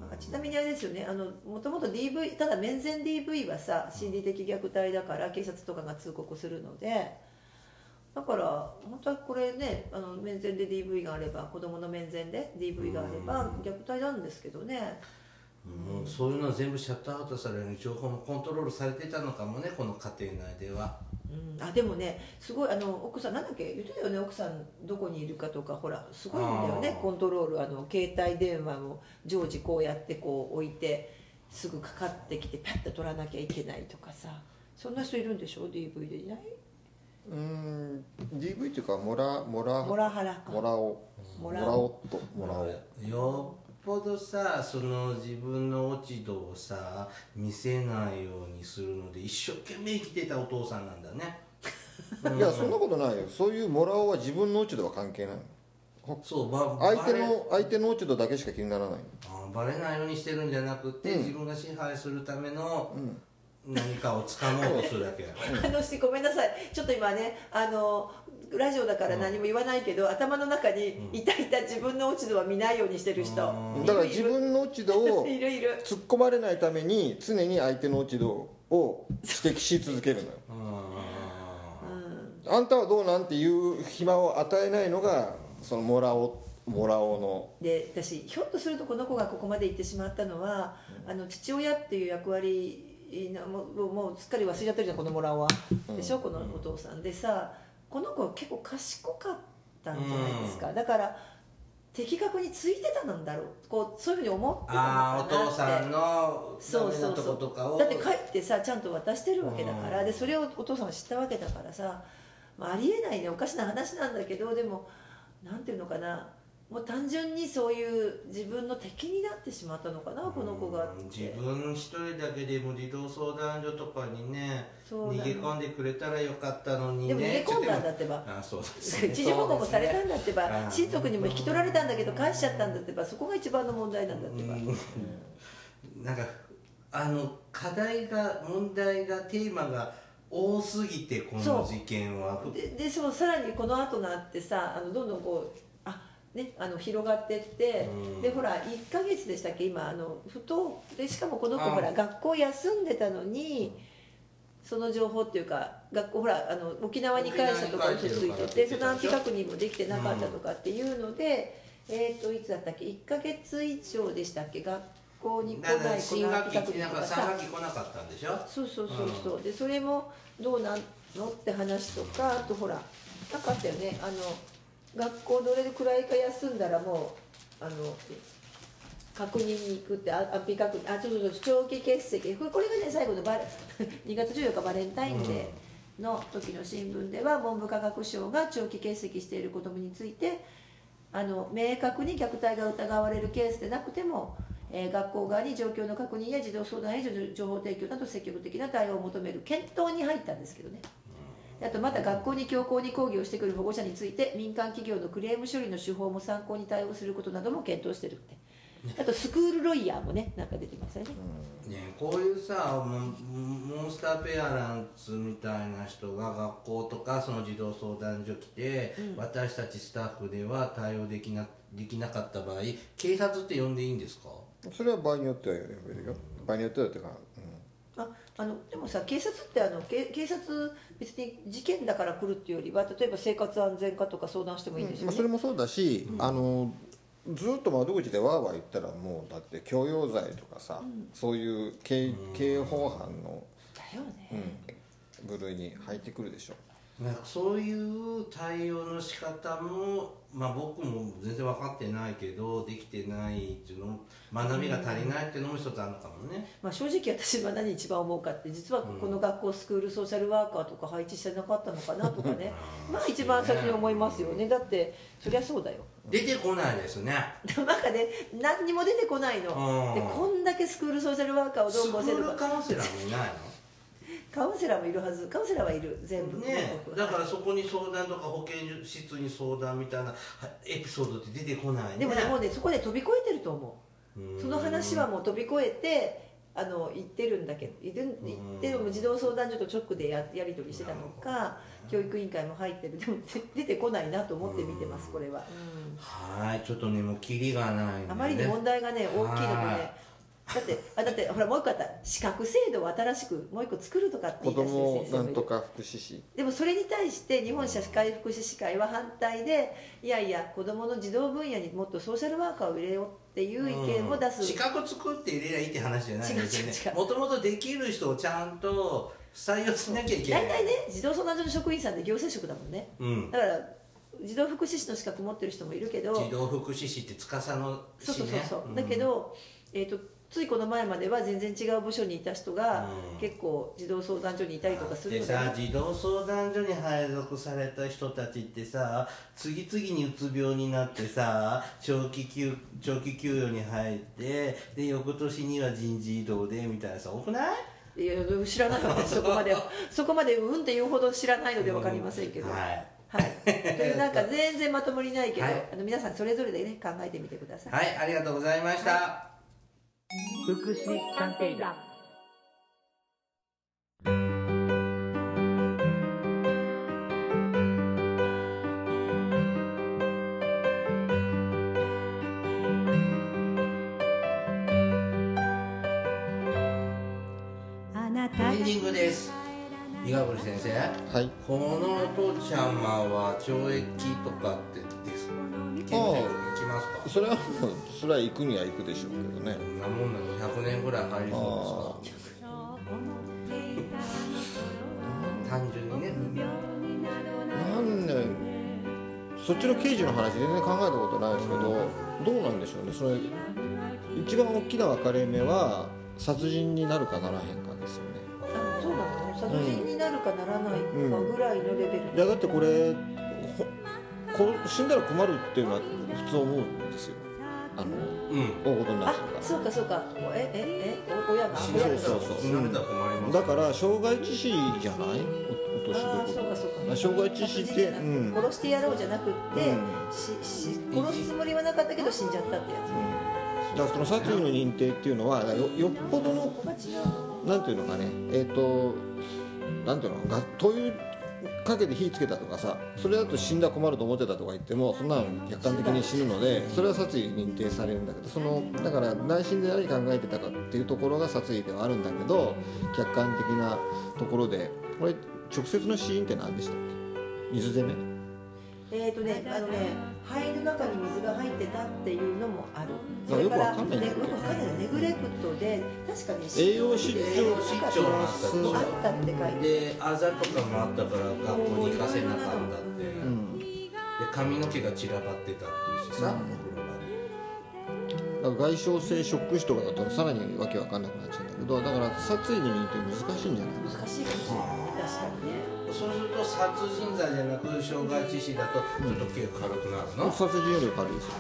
まあちなみにあれですよね。あのもともと DV ただ面前 DV はさ心理的虐待だから警察とかが通告するのでだから本当はこれねあの面前で DV があれば子供の面前で DV があれば虐待なんですけどね。もうそういうのは全部シャットアウトされる情報もコントロールされてたのかもねこの家庭内では。うん、あでもねすごいあの奥さんなんだっけ言ってたよね奥さんどこにいるかとか。ほらすごいんだよねコントロール。あの携帯電話も常時こうやってこう置いてすぐかかってきてパッと取らなきゃいけないとかさ。そんな人いるんでしょ？DV でいない？うーん DV っていうかモラモラモラハラか。モラオモラオモラオットモラオよっぽどさその自分の落ち度をさ見せないようにするので一生懸命生きてたお父さんなんだね。いやそんなことないよ。そういうモラオは自分の落ち度は関係ないの。そうば相手バレの相手の落ち度だけしか気にならないの。あバレないようにしてるんじゃなくて、うん。自分が支配するための何かを掴もうとするだけ、あのしごめんなさい。ちょっと今ねあのラジオだから何も言わないけど、頭の中にいたいた自分の落ち度は見ないようにしてる人、うん。だから自分の落ち度を 突っ込まれないために常に相手の落ち度を指摘し続けるのよ。うん。あんたはどうなんっていう暇を与えないのがそのモラオモラオの。で私ひょっとするとこの子がここまで行ってしまったのは、あの父親っていう役割なもうもうすっかり忘れちゃってるじゃんこのモラオは、でしょこのお父さん。でさこの子は結構賢かったんじゃないですか、だから的確についてたなんだろう。こうそういうふうに思ってたのかなって。父さんのそうそうそう。だって帰ってさちゃんと渡してるわけだから、うん。でそれをお父さんは知ったわけだからさ、まあ、ありえないね。おかしな話なんだけどでもなんていうのかなもう単純にそういう自分の敵になってしまったのかなこの子が自分一人だけでも児童相談所とかにね逃げ込んでくれたらよかったのにね。でも逃げ込んだんだってば。あそうですね一時保護もされたんだってば、ね。親族にも引き取られたんだけど返しちゃったんだってば。そこが一番の問題なんだってば、なんかあの課題が問題がテーマが多すぎてこの事件は。ででそうさらにこの後なってさあのどんどんこうあ、ね、あの広がってって、うん。でほら1ヶ月でしたっけ？今あのふとでしかもこの子あほら学校休んでたのにその情報っていうか学校ほらあの沖縄に返したとか嘘ついててその安否確認もできてなかったとかっていうので、えっ、といつだったっけ？1ヶ月以上でしたっけ？学校に来ない子新学期否確認なんか3とかさ学期来なかったんでしょ？そうそうそうそう、でそれもどうなんの？って話とかあとほらなかったよね。あの学校どれくらいか休んだらもうあの確認に行くってあ安否確認あそうそうそう長期欠席これこれがね最後のバレ 2月14日バレンタインデーの時の新聞では文部科学省が長期欠席している子どもについてあの明確に虐待が疑われるケースでなくても、えー学校側に状況の確認や児童相談への情報提供など積極的な対応を求める検討に入ったんですけどねあとまた学校に強行に抗議をしてくる保護者について民間企業のクレーム処理の手法も参考に対応することなども検討してるって。あとスクールロイヤーもねなんか出てますよね、ね、こういうさモンモンスターペアランツみたいな人が学校とかその児童相談所来て、私たちスタッフでは対応できなできなかった場合警察って呼んでいいんですか？それは場合によっては呼べるよ。場合によってはってか、ああのでもさ警察ってあのけ警察別に事件だから来るっていうよりは例えば生活安全課とか相談してもいいんですうんまあ、よね、それもそうだし、あのずっと窓口でわーわー言ったらもうだって強要罪とかさ、そういう刑刑法犯の、だよね、うん部類に入ってくるでしょなんかそういう対応の仕方も、まあ、僕も全然分かってないけどできてないっていうのも学びが足りないっていうのも一つあるのかもね、まあ、正直私は何一番思うかって実はこの学校スクールソーシャルワーカーとか配置してなかったのかなとかね。まあ一番先に思いますよね。だってそりゃそうだよ。出てこないですね。なんかね何にも出てこないの。うん。でこんだけスクールソーシャルワーカーをどスクうこうせるか。ールカウンセラーもいないカウンセラーもいるはずカウンセラーはいる全部のねだからそこに相談とか保健室に相談みたいなはエピソードって出てこないね。でもねもうねそこで飛び越えてると思う。その話はもう飛び越えてあの言ってるんだけど言ってるも児童相談所と直でややり取りしてたのか教育委員会も入ってるでもで出てこないなと思って見てますこれは、うん。はいちょっとねもうキリがないね。あまりに問題がね大きいのとはいねだってあだってほらもう一個あった。資格制度を新しくもう一個作るとかって子言い出して先生もいる。なんとか福祉士。でもそれに対して日本社会福祉士会は反対でいやいや子どもの児童分野にもっとソーシャルワーカーを入れようっていう意見を出す、資格作って入れりゃいいって話じゃないですよ違う違う違うねもともとできる人をちゃんと採用しなきゃいけない。大体ね児童相談所の職員さんって行政職だもんね。うん。だから児童福祉士の資格持ってる人もいるけど。児童福祉士って司のそうそうそうそう、ん。だけど、えー、とついこの前までは全然違う部署にいた人が、うん。結構児童相談所にいたりとかするでので。さ児童相談所に配属された人たちってさ次々にうつ病になってさ長期休長期休養に入ってで翌年には人事異動でみたいなさ多くない？いや知らないわねそこまで そこまでうんって言うほど知らないので分かりませんけど、はい。はい、というなんか 全然まとまりないけど、はい。あの皆さんそれぞれでね考えてみてください、はいありがとうございました、福祉探偵団。エンディングです。岩堀先生。はい。このお父ちゃまは懲役とかってですかそれはもうそれは行くには行くでしょうけどね。なもんなの100年ぐらい入りそうですか単純にね。何年そっちの刑事の話全然考えたことないですけどどうなんでしょうね。それ一番大きな分かれ目は殺人になるかならへんかですよね。あそうなの？殺人になるかならないかぐらいのレベル、いやだってこれほこ死んだら困るっていうのは普通思うんですよ。あのうん。大事になるか。らそうかそうか。えええお親が死んだら親がそうそう死なれたら困りますだから傷害致死じゃない？お落としああそうどこかそうか。ろ傷害致死って、うん。殺してやろうじゃなくって、うん。しし殺すつもりはなかったけど死んじゃったってやつ、だからその殺意の認定っていうのはよよっぽどのなんていうのかね。えっ、となんていうのが灯油かけて火つけたとかさそれだと死んだ困ると思ってたとか言ってもそんなの客観的に死ぬのでそれは殺意認定されるんだけどそのだから内心で何考えてたかっていうところが殺意ではあるんだけど客観的なところでこれ直接の死因って何でしたっけ？水攻め。えーとね、あのね、肺の中に水が入ってたっていうのもある。あよくわかんないよくわかんないネグレクトで、確かに栄養失調栄養失調もあったったって書いてであざとかもあったから学校に行かせなかったって、うん。で髪の毛が散らばってたっていうしさ、お風呂場にだから外傷性ショック死とかだとさらにわけわかんなくなっちゃうんだけどだから殺意の認定難しいんじゃない難しいかもしれない。確かにね。そうすると殺人罪じゃなく傷害致死だとちょっと刑軽くなるの、殺人より軽いですよ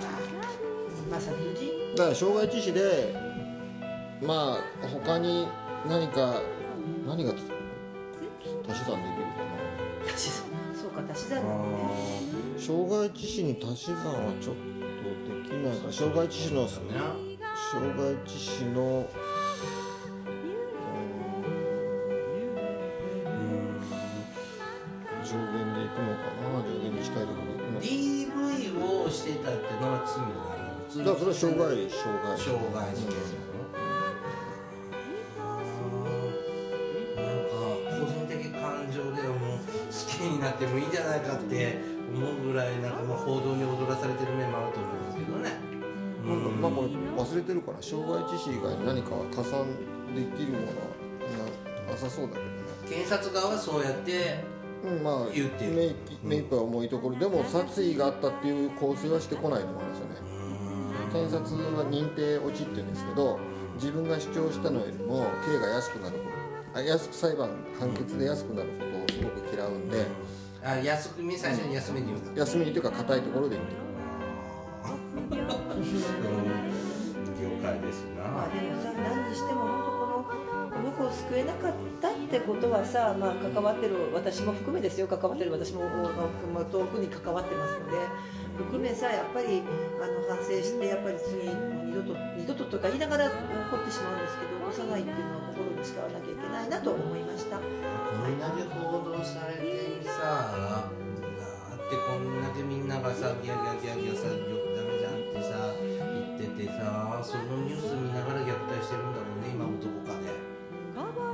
まあ、殺人。だから傷害致死でまあ他に何か何がつ足し算できるか足し算。そうか、足し算ね。な傷害致死に足し算はちょっとできないから傷害致死の傷ね害致死のは傷害傷害傷害。事件なのなんか個人的感情ではもう死刑になってもいいんじゃないかって思うぐらいなんかまあ報道に踊らされてる面もあると思いますけどね。なんかまあこれ忘れてるから傷害致死以外に何か加算できるものはななさそうだけどね。検察側はそうやってうんまあ言ってる目い目いっぱい重いところ。でも殺意があったっていう構成はしてこないと思うんですよね検察は認定落ちっていうんですけど自分が主張したのよりも刑が安くなることあ安く裁判判決で安くなることをすごく嫌うんであ安め最初に休めに言う。休みというか硬いところで言ってる。うん。了解ですな。まあでもさ何にしても本当この子を救えなかったってことはさ、まあ、関わってる私も含めですよ。関わってる私も、まあ、遠くに関わってますので。含めさやっぱりあの反省してやっぱり次二度と二度ととか言いながら起こってしまうんですけど起こさないっていうのは心に誓わなきゃいけないなと思いました。こんだけ報道されてさだってこんだけみんながさギャギャギャギャさよくダメじゃんってさ言っててさそのニュース見ながら虐待してるんだろうね今もどこかで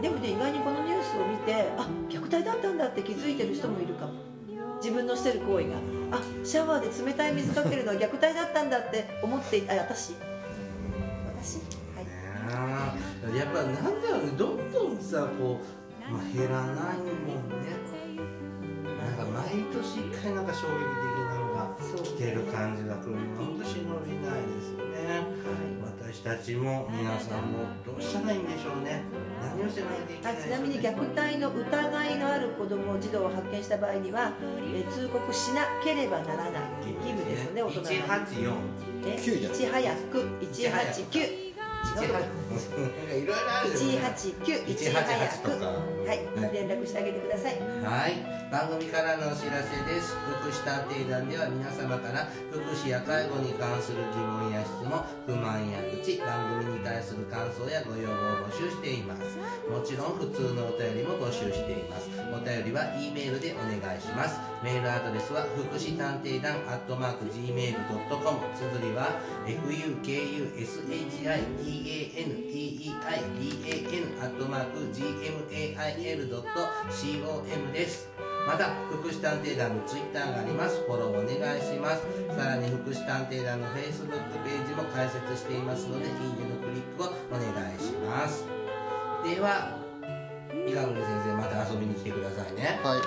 でもね意外にこのニュースを見てあ虐待だったんだって気づいてる人もいるかも。自分のしてる行為が。あシャワーで冷たい水かけるのは虐待だったんだって思っていたあ私？私？はい。やっぱなんだろうね。どんどんさこう、まあ、減らないもんね。なんか毎年一回なんか衝撃的なのが来てる感じが来るのがほんと忍びないですよね私たちも皆さんもどうしたらいいんでしょうね。何をしてないといけないあちなみに虐待の疑いのある子ども児童を発見した場合には、えー通告しなければならない義務ですよね大人が184ね9じゃんい。ち早く189違うとこいろいろあるよね。189 188 188とか。はい。連絡してあげてください。はい。番組からのお知らせです。福祉探偵団では皆様から福祉や介護に関する疑問や質問不満や愚痴番組に対する感想やご要望を募集しています。もちろん普通のお便りも募集しています。お便りは E メールでお願いします。メールアドレスは福祉探偵団アットマーク Gmail.com 綴りは fukushitanteidan アットマーク gmail.com です。また福祉探偵団のツイッターがあります。フォローお願いします。さらに福祉探偵団の Facebook ページも開設していますのでいいねのクリックをお願いします。では伊賀栗先生また遊びに来てくださいね。はい。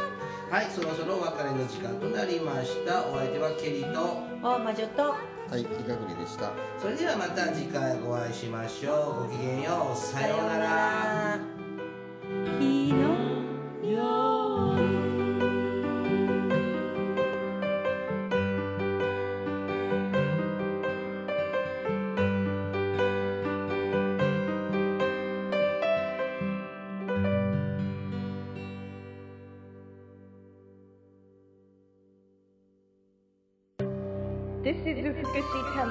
はいそろそろお別れの時間となりました。お相手はケリーとお魔女とはいいかぐりでした。それではまた次回お会いしましょう。ごきげんよう。さようなら。の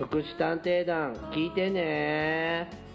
福祉探偵団聞いてね「